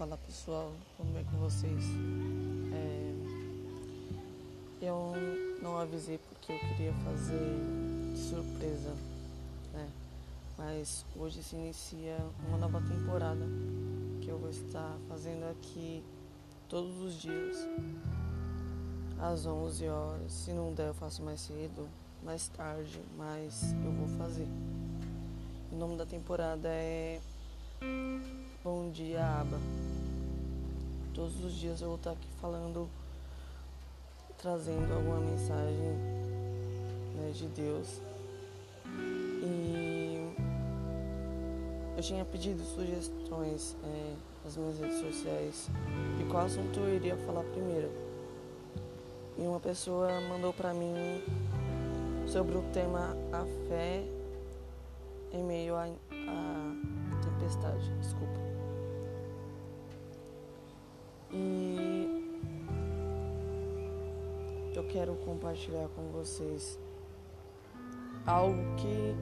Fala pessoal, tudo bem com vocês? É, eu não avisei porque eu queria fazer surpresa, né? Mas hoje se inicia uma nova temporada que eu vou estar fazendo aqui todos os dias às 11 horas. Se não der, eu faço mais cedo, mais tarde, mas eu vou fazer. O nome da temporada é Bom Dia Aba. Todos os dias eu vou estar aqui falando, trazendo alguma mensagem né, de Deus. E eu tinha pedido sugestões é, nas minhas redes sociais de qual assunto eu iria falar primeiro. E uma pessoa mandou para mim sobre o tema a fé em meio à tempestade. Desculpa. E eu quero compartilhar com vocês algo que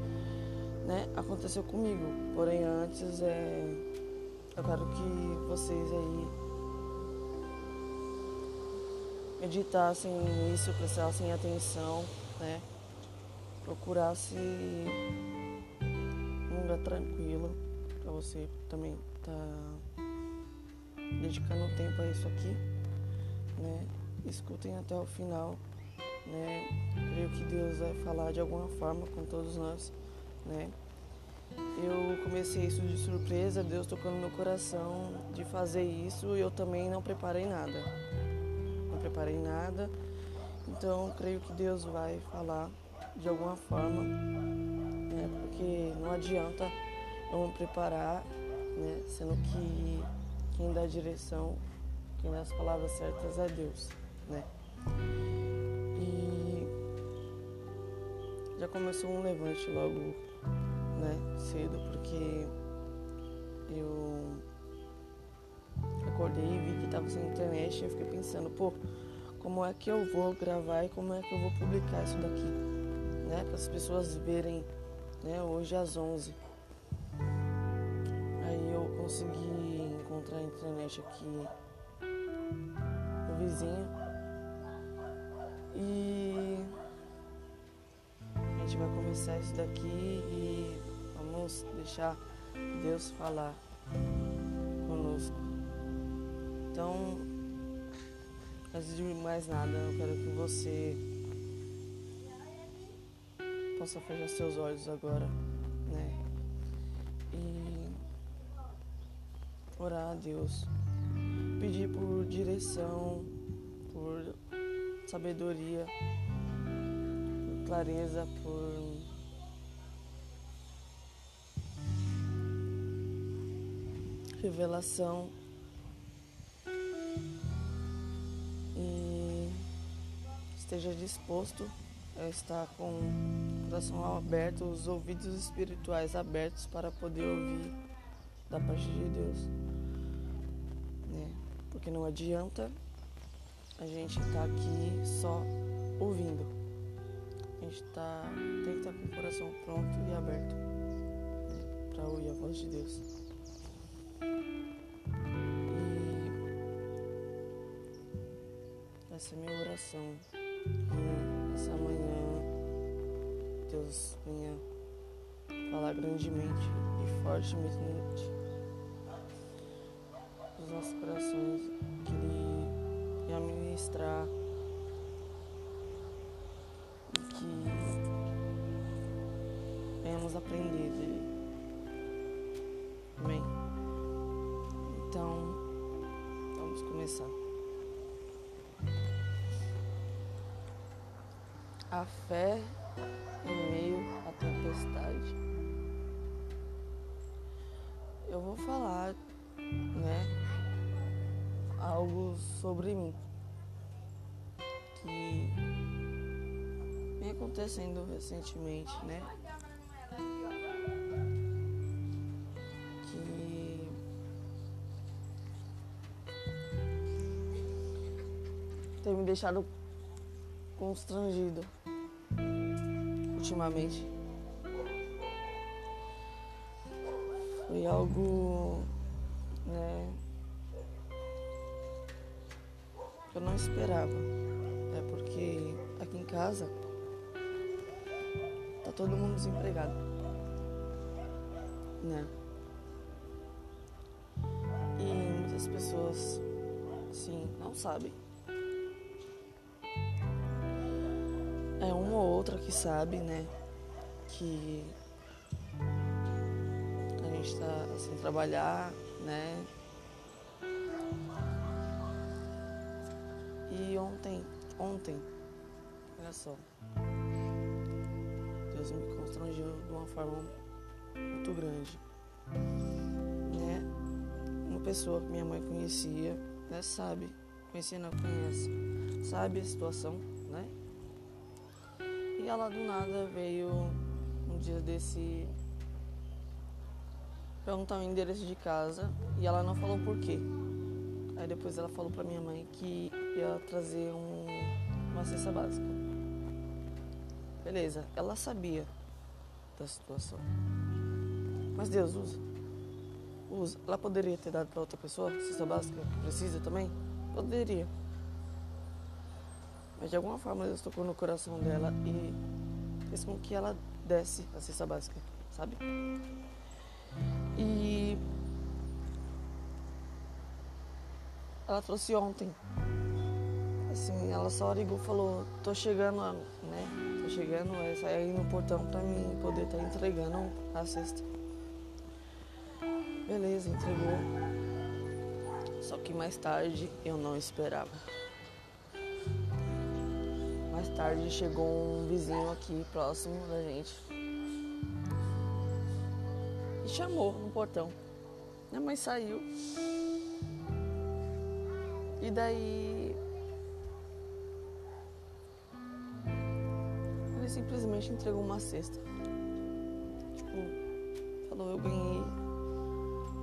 né, aconteceu comigo. Porém, antes é, eu quero que vocês aí meditassem nisso, prestassem atenção, né? Procurassem um lugar tranquilo para você também tá dedicando tempo a isso aqui, né? Escutem até o final, né? Creio que Deus vai falar de alguma forma com todos nós, né? Eu comecei isso de surpresa, Deus tocou no meu coração de fazer isso e eu também não preparei nada. Não preparei nada, então creio que Deus vai falar de alguma forma, né? Porque não adianta eu me preparar, né? Sendo que quem dá a direção, quem dá as palavras certas é Deus, né? E já começou um levante logo, né, cedo, porque eu acordei e vi que estava sem internet e eu fiquei pensando, pô, como é que eu vou gravar e como é que eu vou publicar isso daqui, né, para as pessoas verem, né, hoje às 11. Aí eu consegui encontrar a internet aqui no vizinho. E a gente vai começar isso daqui e vamos deixar Deus falar conosco. Então, antes de mais nada, eu quero que você possa fechar seus olhos agora, né? Orar a Deus, pedir por direção, por sabedoria, por clareza, por revelação e esteja disposto a estar com o coração aberto, os ouvidos espirituais abertos para poder ouvir da parte de Deus. Porque não adianta a gente estar tá aqui só ouvindo. A gente tá, tem que estar tá com o coração pronto e aberto para ouvir a voz de Deus. E essa é minha oração. Que essa manhã Deus venha falar grandemente e fortemente que Ele venha ministrar e que venhamos aprender dele. Amém? Então, vamos começar. A fé em meio à tempestade. Eu vou falar, algo sobre mim que vem acontecendo recentemente, né? Que tem me deixado constrangido ultimamente. Foi algo, né? Eu não esperava. É porque aqui em casa tá todo mundo desempregado. Né? E muitas pessoas, sim, não sabem. É uma ou outra que sabe, né? Que a gente tá sem trabalhar, né? E ontem, ontem, olha só, Deus me constrangeu de uma forma muito grande. Né? Uma pessoa que minha mãe conhecia, né, sabe, conhecia não conhece, sabe a situação, né? E ela do nada veio um dia desse perguntar o endereço de casa e ela não falou por quê. Aí depois ela falou pra minha mãe que ia trazer um, uma cesta básica. Beleza, ela sabia da situação. Mas Deus usa. Usa. Ela poderia ter dado para outra pessoa cesta básica precisa também? Poderia. Mas de alguma forma Deus tocou no coração dela e fez com que ela desse a cesta básica, sabe? E ela trouxe ontem. Assim, ela só ligou e falou, tô chegando, né? Tô chegando, sair aí no portão pra mim poder estar tá entregando a cesta. Beleza, entregou. Só que mais tarde eu não esperava. Mais tarde chegou um vizinho aqui próximo da gente e chamou no portão. Minha mãe saiu. E daí. Ele simplesmente entregou uma cesta. Tipo, falou: Eu ganhei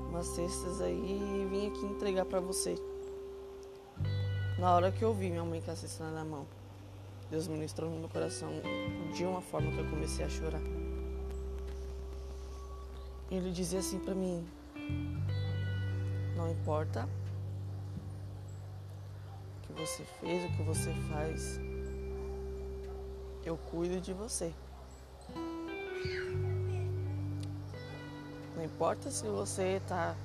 umas cestas aí e vim aqui entregar para você. Na hora que eu vi minha mãe com a cesta na mão, Deus ministrou no meu coração de uma forma que eu comecei a chorar. Ele dizia assim para mim: Não importa você fez, o que você faz, eu cuido de você. Não importa se você está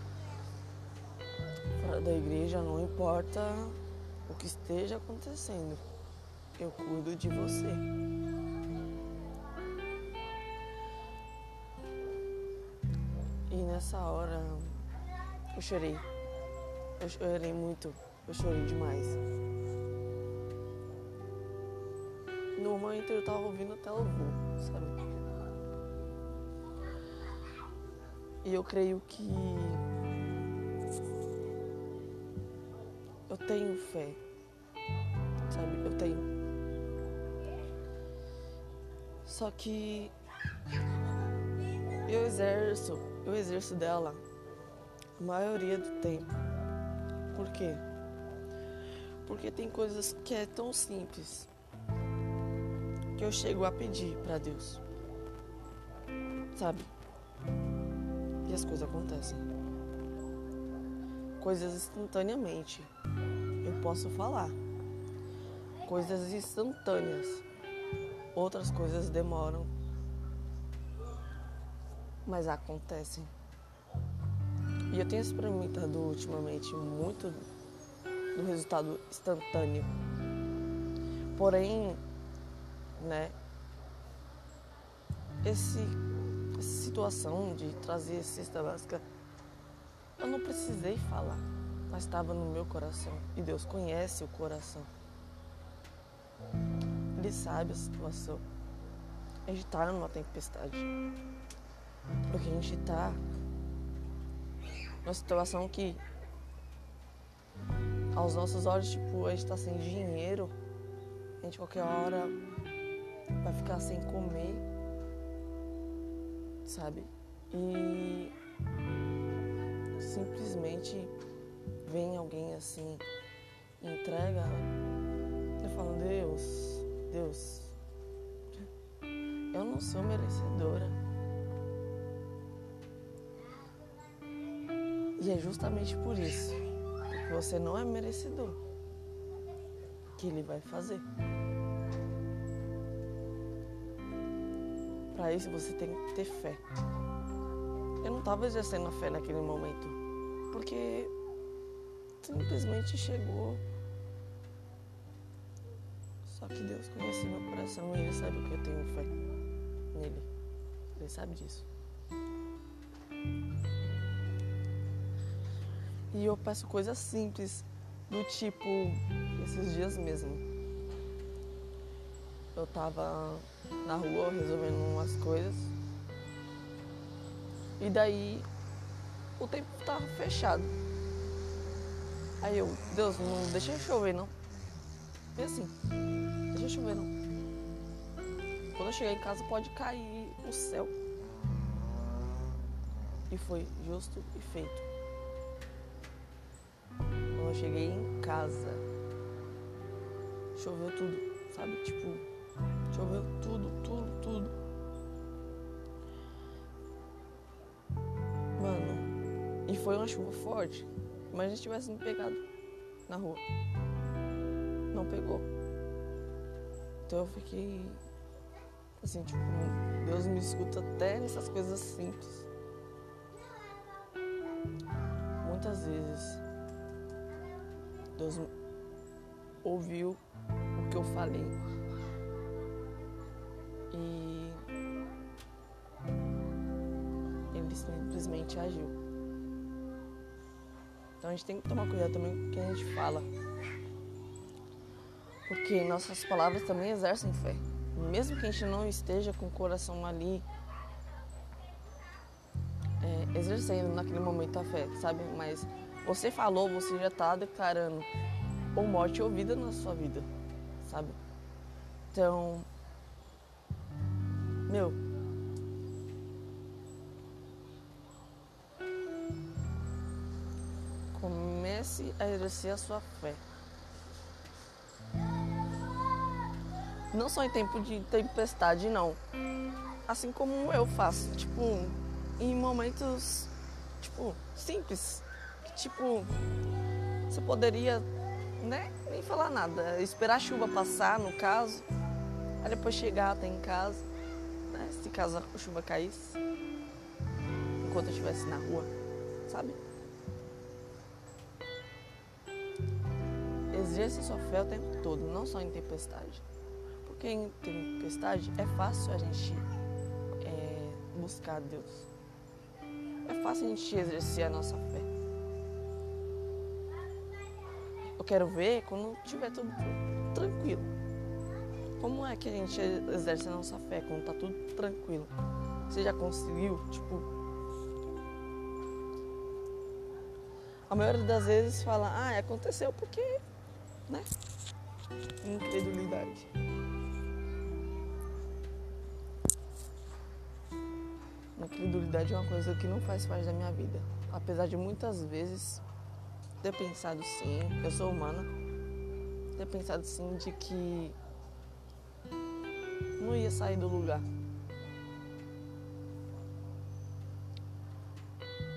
fora da igreja, não importa o que esteja acontecendo, eu cuido de você. nessa hora eu chorei. Eu chorei muito. Eu chorei demais. Momento eu tava ouvindo até louvor, sabe? E eu creio que eu tenho fé, sabe? Eu tenho. Só que eu exerço eu exerço dela a maioria do tempo. Por quê? Porque tem coisas que é tão simples que eu chego a pedir para Deus. Sabe? E as coisas acontecem. Coisas instantaneamente. Eu posso falar. Coisas instantâneas. Outras coisas demoram mas acontecem. E eu tenho experimentado ultimamente muito do resultado instantâneo. Porém, né, esse, essa situação de trazer cesta básica, eu não precisei falar, mas estava no meu coração. E Deus conhece o coração. Ele sabe a situação. A gente está numa tempestade. Porque a gente está numa situação que aos nossos olhos, tipo, a gente está sem dinheiro, a gente qualquer hora vai ficar sem comer, sabe? E simplesmente vem alguém assim, entrega, eu falo, Deus, Deus, eu não sou merecedora. E é justamente por isso que você não é merecedor. que Ele vai fazer. Para isso você tem que ter fé. Eu não estava exercendo a fé naquele momento, porque simplesmente chegou. Só que Deus conhece meu coração e Ele sabe que eu tenho fé nele. Ele sabe disso. E eu peço coisas simples, do tipo, esses dias mesmo. Eu tava na rua resolvendo umas coisas. E daí o tempo tava fechado. Aí eu, Deus, não deixa chover não. E assim, deixa chover não. Quando eu chegar em casa pode cair o céu. E foi justo e feito. Quando eu cheguei em casa, choveu tudo, sabe? Tipo, choveu tudo, tudo, tudo. Mano, e foi uma chuva forte. Imagina se tivesse me pegado na rua. Não pegou. Então eu fiquei assim, tipo, Deus me escuta até nessas coisas simples. Muitas vezes Deus ouviu o que eu falei. E ele simplesmente agiu. Então a gente tem que tomar cuidado também com o que a gente fala. Porque nossas palavras também exercem fé. Mesmo que a gente não esteja com o coração ali é, exercendo naquele momento a fé, sabe? Mas você falou, você já está declarando ou morte ou vida na sua vida, sabe? Então, meu, comece a exercer a sua fé. Não só em tempo de tempestade, não. Assim como eu faço, tipo, em momentos, tipo, simples. Que, tipo, você poderia, né, nem falar nada. Esperar a chuva passar, no caso. Aí depois chegar até em casa, né, se caso a chuva caísse. Enquanto eu estivesse na rua, sabe? exerça sua fé o tempo todo, não só em tempestade. Porque em tempestade é fácil a gente é, buscar Deus. É fácil a gente exercer a nossa fé. Eu quero ver quando tiver tudo tranquilo. Como é que a gente exerce a nossa fé quando tá tudo tranquilo? Você já conseguiu, tipo, a maioria das vezes fala, ah, aconteceu porque né? Incredulidade. Incredulidade é uma coisa que não faz parte da minha vida. Apesar de muitas vezes ter pensado sim, eu sou humana, ter pensado sim de que não ia sair do lugar.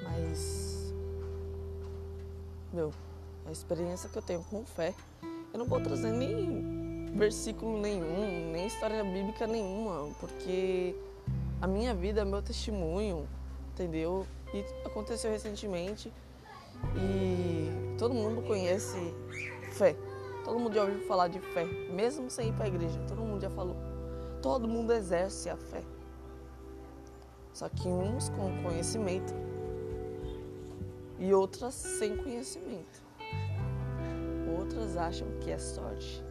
Mas, meu, a experiência que eu tenho com fé eu não vou trazer nem versículo nenhum, nem história bíblica nenhuma, porque a minha vida é meu testemunho, entendeu? E aconteceu recentemente e todo mundo conhece fé. Todo mundo já ouviu falar de fé, mesmo sem ir para a igreja. Todo mundo já falou. Todo mundo exerce a fé. Só que uns com conhecimento e outras sem conhecimento. Outras acham que é sorte.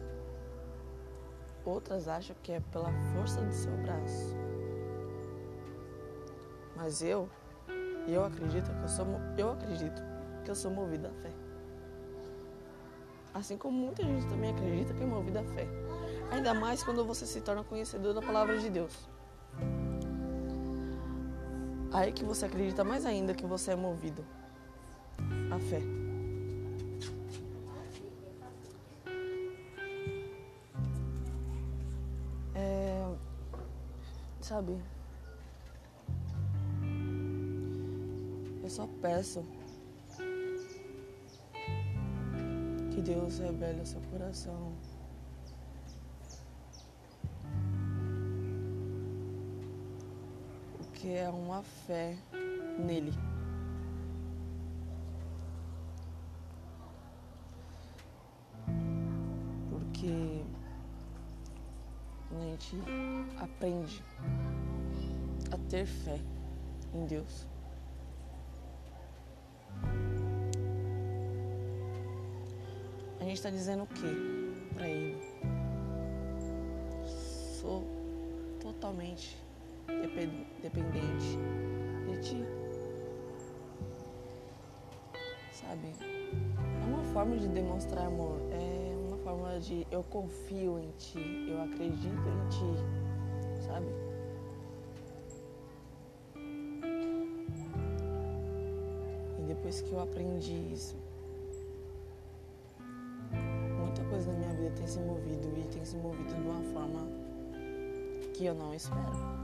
Outras acham que é pela força do seu braço. Mas eu, eu acredito que eu sou, eu acredito que eu sou movida à fé. Assim como muita gente também acredita que é movida à fé. Ainda mais quando você se torna conhecedor da palavra de Deus. Aí que você acredita mais ainda que você é movido à fé. sabe? Eu só peço que Deus revele o seu coração porque é uma fé nele. Porque a gente aprende a ter fé em Deus. A gente está dizendo o que para Ele? Sou totalmente dependente de Ti. Sabe? É uma forma de demonstrar amor. É uma forma de eu confio em Ti, eu acredito em Ti. Sabe? depois que eu aprendi isso, muita coisa na minha vida tem se movido e tem se movido de uma forma que eu não espero.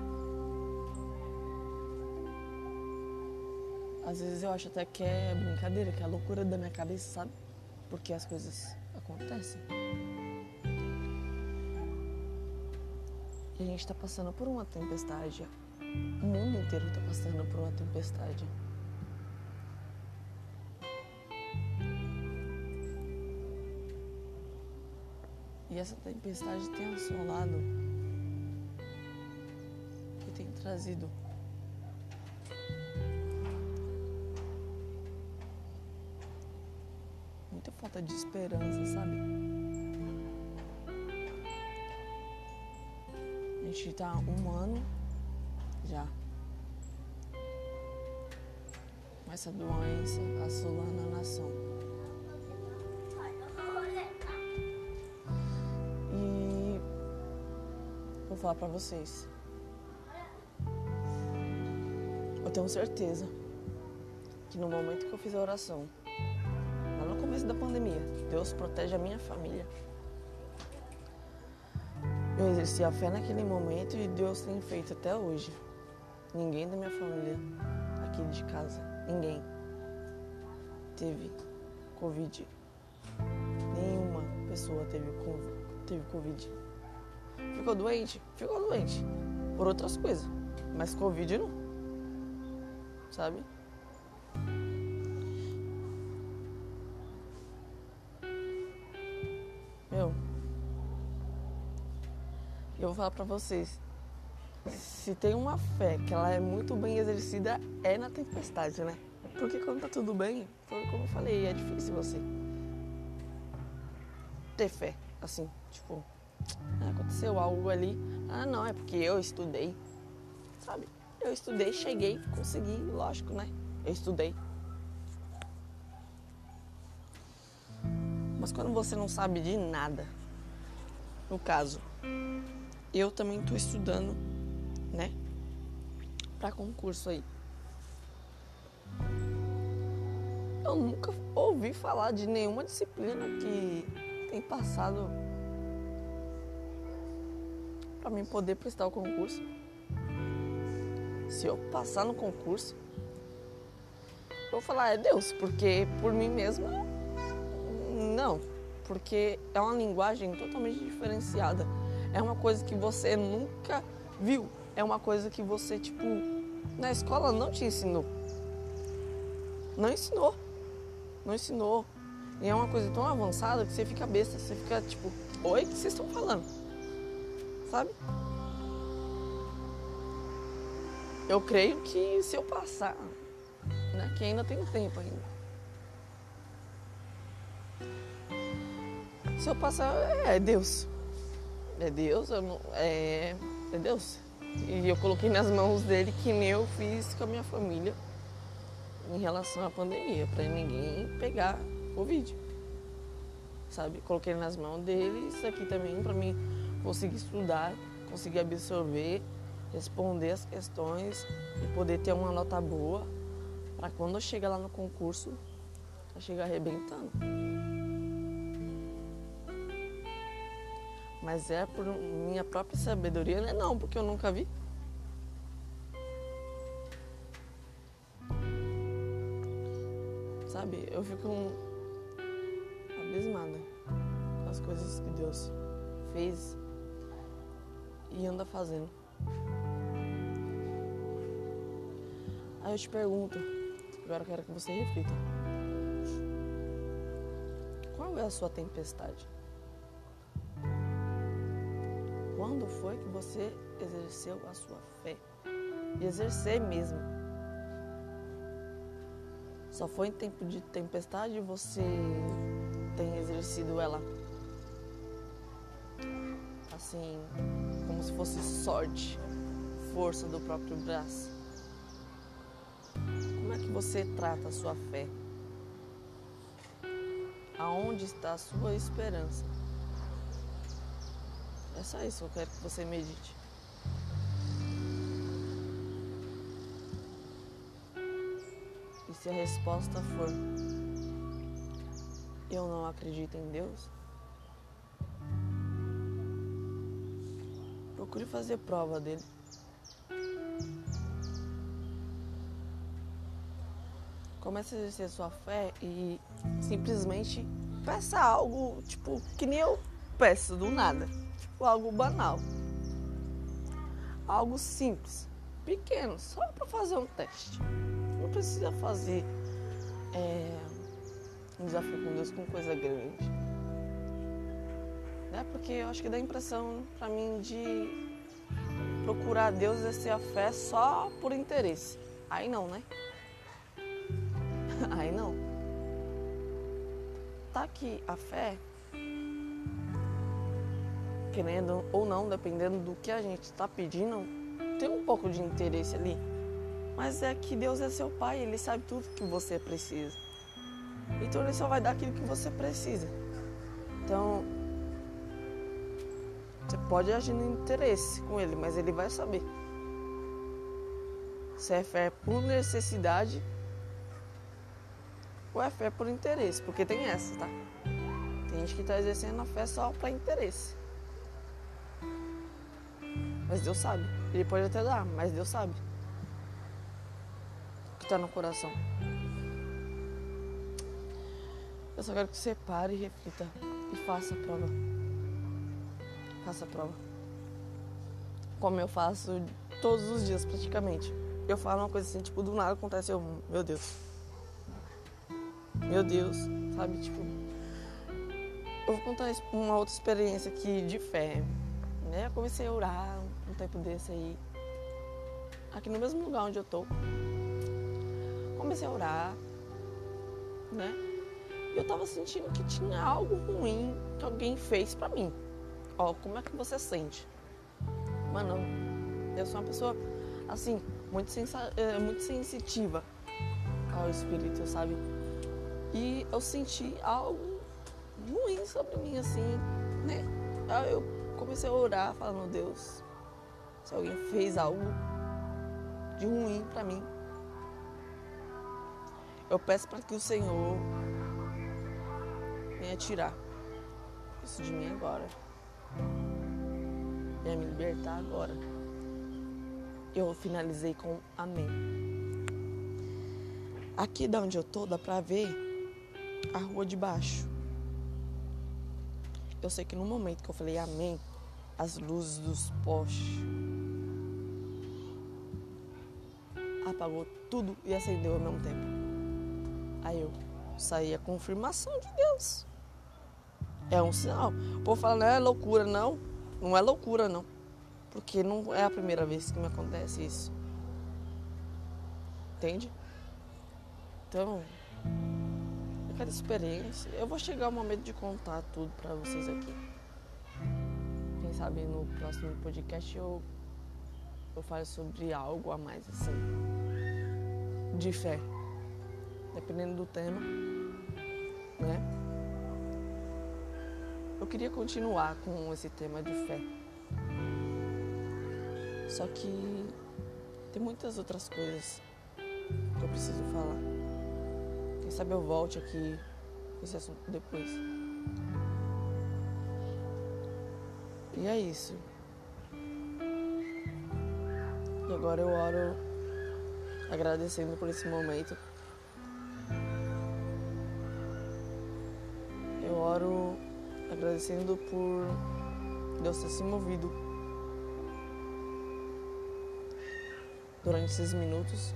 Às vezes eu acho até que é brincadeira, que é loucura da minha cabeça, sabe? Porque as coisas acontecem. E a gente está passando por uma tempestade. O mundo inteiro está passando por uma tempestade. E essa tempestade tem assolado, que tem trazido falta de esperança, sabe? A gente tá um ano já com essa doença assolando a nação. falar para vocês. Eu tenho certeza que no momento que eu fiz a oração, pandemia, Deus protege a minha família. Eu exerci a fé naquele momento e Deus tem feito até hoje. Ninguém da minha família aqui de casa, ninguém teve Covid. Nenhuma pessoa teve, teve Covid. Ficou doente? Ficou doente. Por outras coisas. Mas Covid não. Sabe? Meu. Eu vou falar pra vocês. Se tem uma fé que ela é muito bem exercida, é na tempestade, né? Porque quando tá tudo bem, como eu falei, é difícil você ter fé, assim, tipo, aconteceu algo ali. Ah, não, é porque eu estudei. Sabe? Eu estudei, cheguei, consegui, lógico, né? Eu estudei. Mas quando você não sabe de nada, no caso, eu também estou estudando, né? Para concurso aí. Eu nunca ouvi falar de nenhuma disciplina que tem passado para mim poder prestar o concurso. Se eu passar no concurso, eu vou falar, é Deus, porque por mim mesma, não. Porque é uma linguagem totalmente diferenciada. É uma coisa que você nunca viu. É uma coisa que você, tipo, na escola não te ensinou. Não ensinou. Não ensinou. E é uma coisa tão avançada que você fica besta. Você fica tipo, oi, o que vocês estão falando? sabe? Eu creio que se eu passar, né, que ainda tem tempo ainda. Se eu passar, é Deus. É Deus, não, é, é Deus. E eu coloquei nas mãos dele que nem eu fiz com a minha família em relação à pandemia, para ninguém pegar Covid. Sabe? Coloquei nas mãos dele isso aqui também para mim conseguir estudar, conseguir absorver, responder as questões e poder ter uma nota boa para quando eu chegar lá no concurso, eu chegar arrebentando. Mas é por minha própria sabedoria, né? Não, porque eu nunca vi. Sabe, eu fico abismada com as coisas que Deus fez e anda fazendo. Aí eu te pergunto, agora eu quero que você reflita. Qual é a sua tempestade? Quando foi que você exerceu a sua fé? E exercer mesmo. Só foi em tempo de tempestade você tem exercido ela assim, como se fosse sorte, força do próprio braço. Como é que você trata a sua fé? Aonde está a sua esperança? É só isso que eu quero que você medite. E se a resposta for eu não acredito em Deus, procure fazer prova dele. Comece a exercer sua fé e simplesmente peça algo, tipo, que nem eu peço do nada. Algo banal. Algo simples, pequeno, só para fazer um teste. Não precisa fazer é, um desafio com Deus com coisa grande. Né? Porque eu acho que dá a impressão para mim de procurar Deus exercer a fé só por interesse. Aí não, né? Aí não. Tá aqui a fé, querendo ou não, dependendo do que a gente está pedindo, tem um pouco de interesse ali. Mas é que Deus é seu pai, ele sabe tudo que você precisa. Então ele só vai dar aquilo que você precisa. Então, você pode agir no interesse com ele, mas ele vai saber. Se é fé por necessidade ou é fé por interesse, porque tem essa, tá? Tem gente que está exercendo a fé só para interesse. Mas Deus sabe. Ele pode até dar, mas Deus sabe. O que está no coração. Eu só quero que você pare e reflita e faça a prova faço a prova. Como eu faço todos os dias praticamente. Eu falo uma coisa assim, tipo, do nada acontece, eu, meu Deus. Meu Deus, sabe? Tipo, eu vou contar uma outra experiência aqui de fé. Né? Eu comecei a orar tempo desse aí, aqui no mesmo lugar onde eu tô. Comecei a orar, né? E eu tava sentindo que tinha algo ruim que alguém fez para mim. Ó, como é que você sente? Mano, eu sou uma pessoa, assim, muito, é, muito sensitiva ao espírito, sabe? E eu senti algo ruim sobre mim, assim, né? Aí eu comecei a orar, falando, Deus, se alguém fez algo de ruim para mim, eu peço para que o Senhor venha tirar isso de mim agora. Venha me libertar agora. Eu finalizei com amém. Aqui da onde eu tô, dá pra ver a rua de baixo. Eu sei que no momento que eu falei amém, as luzes dos postes apagou tudo e acendeu ao mesmo tempo. Aí eu saí a confirmação de Deus. É um sinal. O povo fala, não é loucura, não. Não é loucura, não. Porque não é a primeira vez que me acontece isso. Entende? Então, aquela experiência. Eu vou chegar o momento de contar tudo para vocês aqui. Quem sabe no próximo podcast eu, eu falo sobre algo a mais, assim. De fé. Dependendo do tema, né? Eu queria continuar com esse tema de fé. Só que tem muitas outras coisas que eu preciso falar. Quem sabe eu volte aqui esse assunto depois. E é isso. E agora eu oro agradecendo por esse momento. Eu oro agradecendo por Deus ter se movido durante esses minutos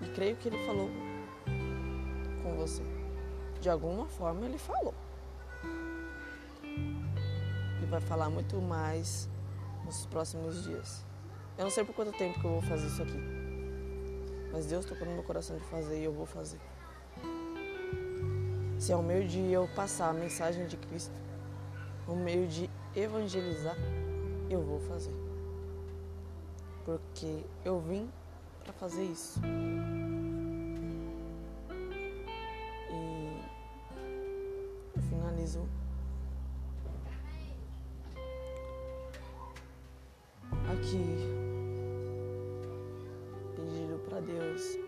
E creio que ele falou com você. De alguma forma ele falou. E vai falar muito mais nos próximos dias. Eu não sei por quanto tempo que eu vou fazer isso aqui. Mas Deus tocou no meu coração de fazer e eu vou fazer. Se é o meio de eu passar a mensagem de Cristo, o meio de evangelizar, eu vou fazer. Porque eu vim para fazer isso. E eu finalizo aqui Deus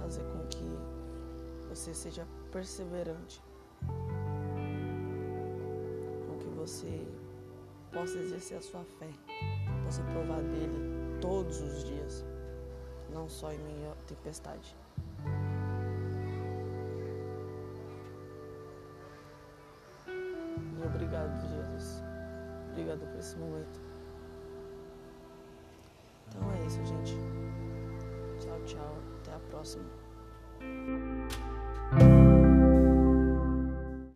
fazer com que você seja perseverante, com que você possa exercer a sua fé, possa provar dele todos os dias, não só em à tempestade. E obrigado, Jesus. Obrigado por esse momento. Gente. Tchau, tchau. Até a próxima.